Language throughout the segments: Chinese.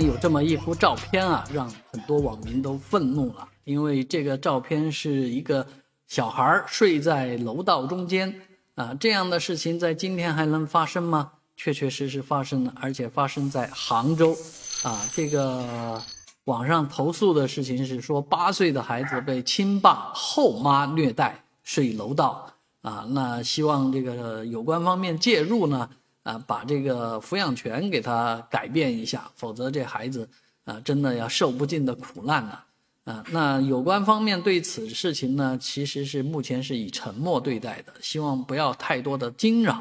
有这么一幅照片啊，让很多网民都愤怒了，因为这个照片是一个小孩睡在楼道中间啊，这样的事情在今天还能发生吗？确确实实发生了，而且发生在杭州啊。这个网上投诉的事情是说，八岁的孩子被亲爸后妈虐待睡楼道啊，那希望这个有关方面介入呢。啊，把这个抚养权给他改变一下，否则这孩子啊，真的要受不尽的苦难了。啊，那有关方面对此事情呢，其实是目前是以沉默对待的，希望不要太多的惊扰。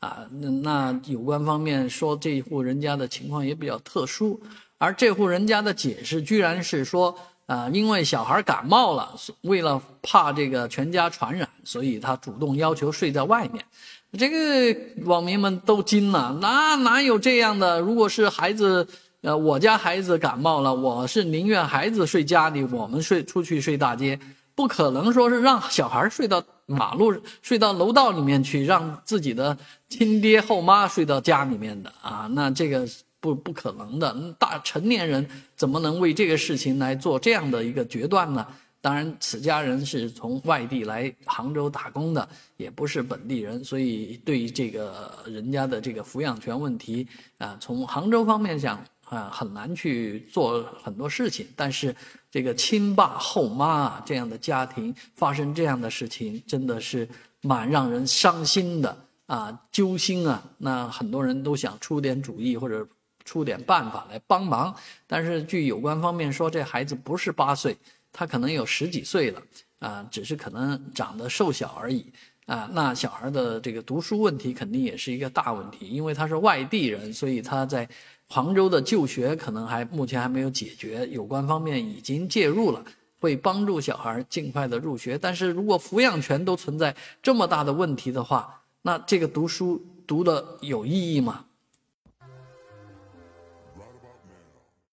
啊，那那有关方面说这户人家的情况也比较特殊，而这户人家的解释居然是说，啊，因为小孩感冒了，为了怕这个全家传染，所以他主动要求睡在外面。这个网民们都惊了，哪哪有这样的？如果是孩子，呃，我家孩子感冒了，我是宁愿孩子睡家里，我们睡出去睡大街，不可能说是让小孩睡到马路、睡到楼道里面去，让自己的亲爹后妈睡到家里面的啊，那这个不不可能的。大成年人怎么能为这个事情来做这样的一个决断呢？当然，此家人是从外地来杭州打工的，也不是本地人，所以对于这个人家的这个抚养权问题啊，从杭州方面讲啊，很难去做很多事情。但是，这个亲爸后妈啊这样的家庭发生这样的事情，真的是蛮让人伤心的啊，揪心啊。那很多人都想出点主意或者出点办法来帮忙，但是据有关方面说，这孩子不是八岁。他可能有十几岁了，啊，只是可能长得瘦小而已，啊，那小孩的这个读书问题肯定也是一个大问题，因为他是外地人，所以他在杭州的就学可能还目前还没有解决，有关方面已经介入了，会帮助小孩尽快的入学。但是如果抚养权都存在这么大的问题的话，那这个读书读的有意义吗？